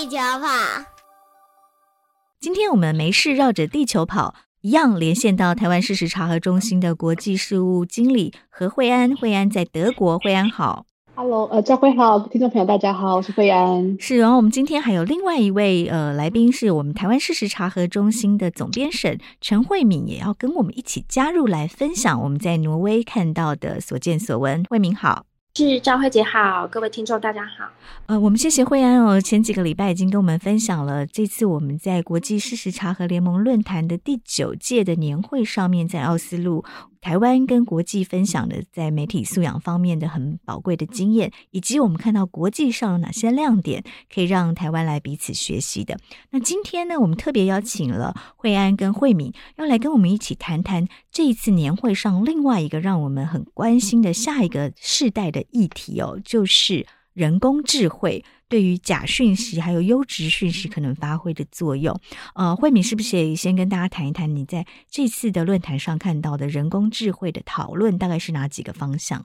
地球跑。今天我们没事绕着地球跑，一样连线到台湾事实查核中心的国际事务经理何惠安。惠安在德国，惠安好。Hello，呃，赵辉好，听众朋友大家好，我是惠安。是，然后我们今天还有另外一位呃来宾，是我们台湾事实查核中心的总编审陈慧敏，也要跟我们一起加入来分享我们在挪威看到的所见所闻。慧敏好。是赵慧姐好，各位听众大家好。呃，我们谢谢惠安哦，前几个礼拜已经跟我们分享了这次我们在国际事实查核联盟论坛的第九届的年会上面，在奥斯陆。台湾跟国际分享的在媒体素养方面的很宝贵的经验，以及我们看到国际上有哪些亮点可以让台湾来彼此学习的。那今天呢，我们特别邀请了惠安跟惠敏，要来跟我们一起谈谈这一次年会上另外一个让我们很关心的下一个世代的议题哦，就是人工智慧。对于假讯息还有优质讯息可能发挥的作用，呃，慧敏是不是也先跟大家谈一谈你在这次的论坛上看到的人工智慧的讨论大概是哪几个方向？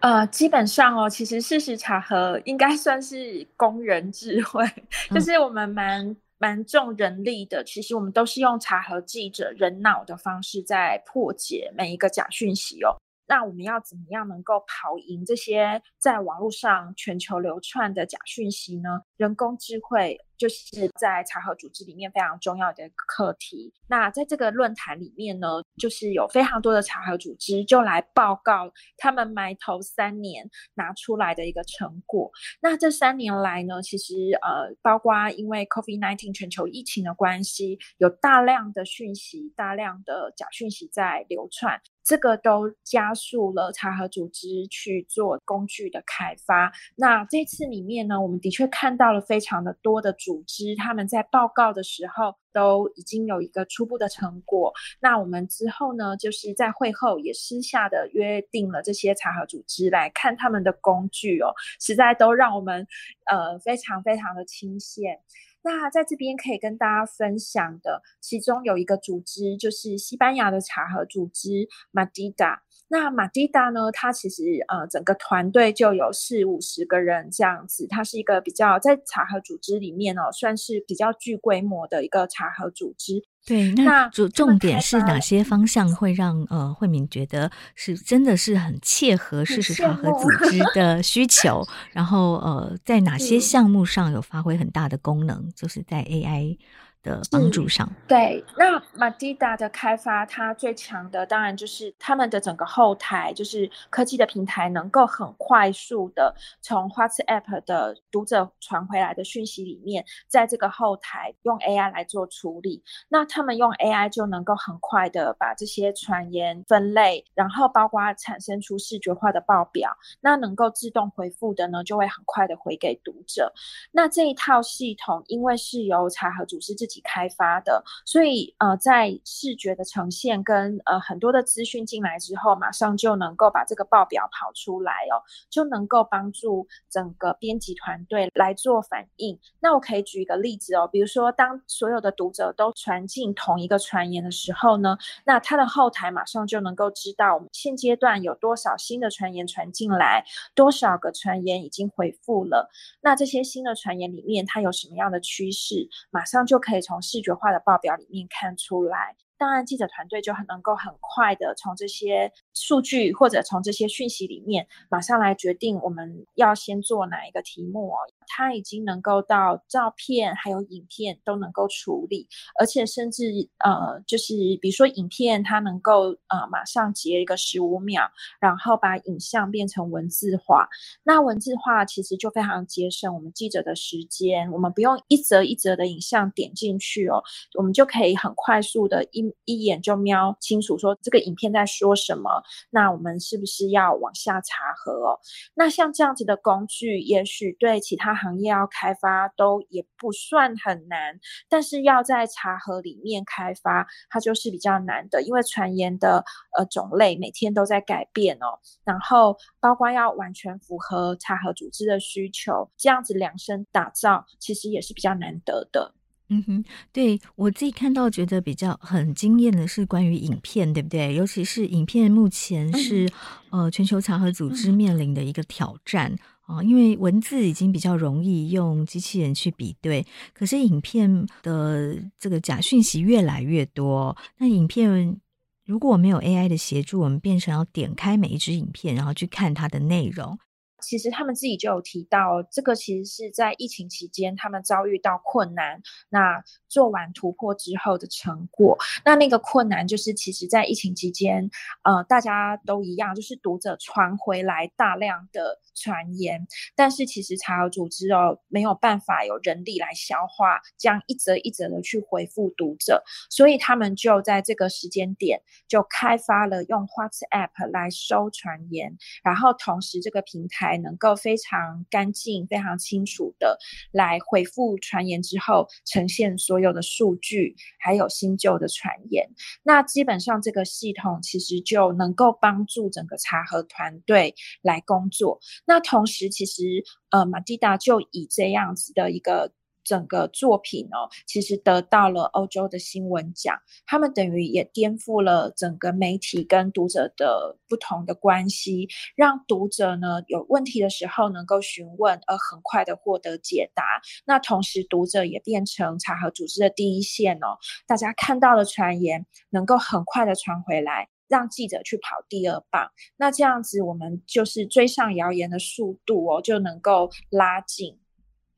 呃，基本上哦，其实事实查核应该算是工人智慧，嗯、就是我们蛮蛮重人力的。其实我们都是用查核记者人脑的方式在破解每一个假讯息哦。那我们要怎么样能够跑赢这些在网络上全球流窜的假讯息呢？人工智慧就是在查核组织里面非常重要的课题。那在这个论坛里面呢，就是有非常多的查核组织就来报告他们埋头三年拿出来的一个成果。那这三年来呢，其实呃，包括因为 COVID-19 全球疫情的关系，有大量的讯息、大量的假讯息在流窜。这个都加速了查核组织去做工具的开发。那这次里面呢，我们的确看到了非常的多的组组织，他们在报告的时候都已经有一个初步的成果。那我们之后呢，就是在会后也私下的约定了这些查核组织来看他们的工具哦，实在都让我们呃非常非常的钦羡。那在这边可以跟大家分享的，其中有一个组织就是西班牙的查核组织 Madida。那 Madida 呢，它其实呃整个团队就有四五十个人这样子，它是一个比较在茶和组织里面哦，算是比较具规模的一个茶和组织。对，那主重点是哪些方向会让呃慧敏觉得是真的是很切合事实查核组织 的需求，然后呃在哪些项目上有发挥很大的功能，就是在 AI。的帮助上，对，那 Madida 的开发，它最强的当然就是他们的整个后台，就是科技的平台，能够很快速的从 WhatsApp 的读者传回来的讯息里面，在这个后台用 AI 来做处理。那他们用 AI 就能够很快的把这些传言分类，然后包括产生出视觉化的报表，那能够自动回复的呢，就会很快的回给读者。那这一套系统，因为是由查核组织自己开发的，所以呃，在视觉的呈现跟呃很多的资讯进来之后，马上就能够把这个报表跑出来哦，就能够帮助整个编辑团队来做反应。那我可以举一个例子哦，比如说当所有的读者都传进同一个传言的时候呢，那他的后台马上就能够知道我们现阶段有多少新的传言传进来，多少个传言已经回复了。那这些新的传言里面，它有什么样的趋势，马上就可以从视觉化的报表里面看出来。当然，记者团队就很能够很快的从这些数据或者从这些讯息里面，马上来决定我们要先做哪一个题目哦。它已经能够到照片还有影片都能够处理，而且甚至呃，就是比如说影片，它能够呃马上截一个十五秒，然后把影像变成文字化。那文字化其实就非常节省我们记者的时间，我们不用一则一则的影像点进去哦，我们就可以很快速的一。一眼就瞄清楚，说这个影片在说什么，那我们是不是要往下查核哦？那像这样子的工具，也许对其他行业要开发都也不算很难，但是要在查核里面开发，它就是比较难的，因为传言的呃种类每天都在改变哦，然后包括要完全符合查核组织的需求，这样子量身打造，其实也是比较难得的。嗯哼，对，我自己看到觉得比较很惊艳的是关于影片，对不对？尤其是影片目前是、嗯、呃全球查核组织面临的一个挑战啊、呃，因为文字已经比较容易用机器人去比对，可是影片的这个假讯息越来越多。那影片如果没有 AI 的协助，我们变成要点开每一支影片，然后去看它的内容。其实他们自己就有提到，这个其实是在疫情期间他们遭遇到困难，那做完突破之后的成果。那那个困难就是，其实，在疫情期间，呃，大家都一样，就是读者传回来大量的传言，但是其实查核组织哦没有办法有人力来消化，这样一则一则的去回复读者，所以他们就在这个时间点就开发了用 WhatsApp 来收传言，然后同时这个平台。能够非常干净、非常清楚的来回复传言之后，呈现所有的数据，还有新旧的传言。那基本上这个系统其实就能够帮助整个查核团队来工作。那同时，其实呃，马蒂达就以这样子的一个。整个作品哦，其实得到了欧洲的新闻奖。他们等于也颠覆了整个媒体跟读者的不同的关系，让读者呢有问题的时候能够询问，而很快的获得解答。那同时，读者也变成查核组织的第一线哦。大家看到的传言能够很快的传回来，让记者去跑第二棒。那这样子，我们就是追上谣言的速度哦，就能够拉近。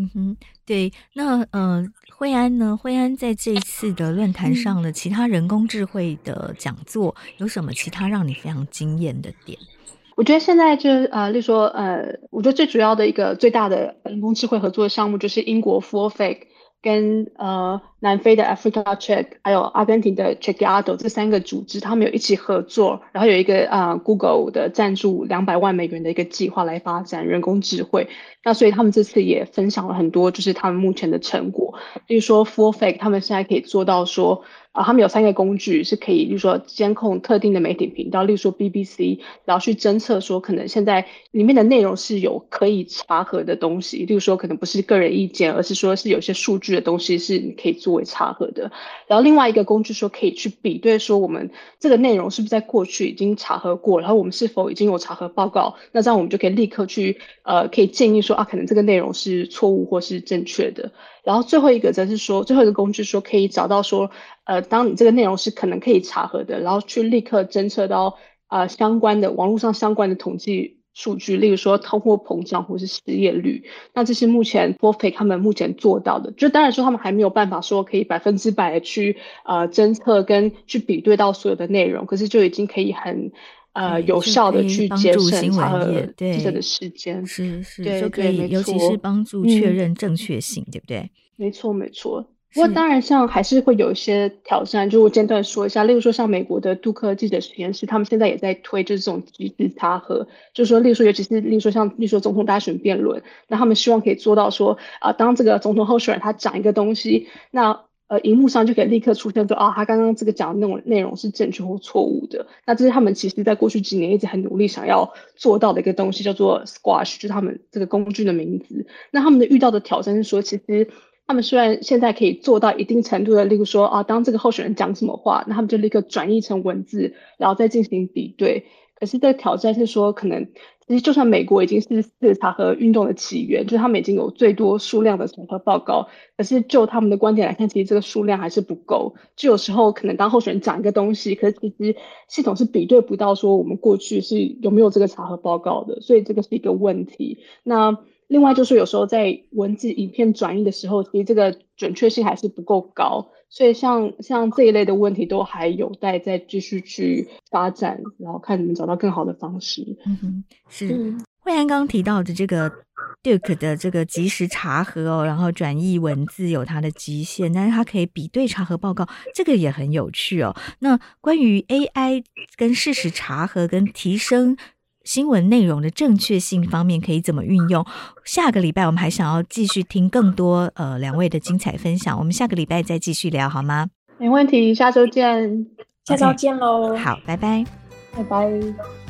嗯哼，对，那呃，惠安呢？惠安在这一次的论坛上的其他人工智慧的讲座，有什么其他让你非常惊艳的点？我觉得现在就呃，例如说呃，我觉得最主要的一个最大的人工智慧合作的项目就是英国 Forefake 跟呃。南非的 Africa Check，还有阿根廷的 c h e c k a d o 这三个组织，他们有一起合作，然后有一个啊、Google 的赞助两百万美元的一个计划来发展人工智慧。那所以他们这次也分享了很多，就是他们目前的成果。例如说 for fake 他们现在可以做到说，啊、他们有三个工具是可以，例如说监控特定的媒体频道，例如说 BBC，然后去侦测说可能现在里面的内容是有可以查核的东西，例如说可能不是个人意见，而是说是有些数据的东西是你可以做。作为查核的，然后另外一个工具说可以去比对说我们这个内容是不是在过去已经查核过，然后我们是否已经有查核报告，那这样我们就可以立刻去呃可以建议说啊可能这个内容是错误或是正确的。然后最后一个则是说最后一个工具说可以找到说呃当你这个内容是可能可以查核的，然后去立刻侦测到啊、相关的网络上相关的统计。数据，例如说通货膨胀或是失业率，那这是目前 Forefake 他们目前做到的。就当然说他们还没有办法说可以百分之百的去呃侦测跟去比对到所有的内容，可是就已经可以很呃有效的去节省查核记者的时间。是是，就可以，尤其是帮助确认正确性，嗯、对不对？没错没错。不过当然，像还是会有一些挑战。就我简短说一下，例如说像美国的杜克记者实验室，他们现在也在推就是这种即时查核，就是说，例如说，尤其是例如说像例如说总统大选辩论，那他们希望可以做到说啊、呃，当这个总统候选人他讲一个东西，那呃，荧幕上就可以立刻出现说啊，他刚刚这个讲的那种内容是正确或错误的。那这是他们其实在过去几年一直很努力想要做到的一个东西，叫做 Squash，就是他们这个工具的名字。那他们的遇到的挑战是说，其实他们虽然现在可以做到一定程度的，例如说啊，当这个候选人讲什么话，那他们就立刻转译成文字，然后再进行比对。可是这挑战是说，可能。其实，就算美国已经是事实查核运动的起源，就是他们已经有最多数量的审核报告，可是就他们的观点来看，其实这个数量还是不够。就有时候可能当候选人讲一个东西，可是其实系统是比对不到说我们过去是有没有这个查核报告的，所以这个是一个问题。那另外就是有时候在文字、影片转译的时候，其实这个准确性还是不够高。所以像像这一类的问题都还有待再继续去发展，然后看能不能找到更好的方式。嗯哼，是。惠安刚刚提到的这个 Duke 的这个即时查核哦，然后转译文字有它的极限，但是它可以比对查核报告，这个也很有趣哦。那关于 AI 跟事实查核跟提升。新闻内容的正确性方面可以怎么运用？下个礼拜我们还想要继续听更多呃两位的精彩分享，我们下个礼拜再继续聊好吗？没问题，下周见，下周见喽。Okay. 好，拜拜，拜拜。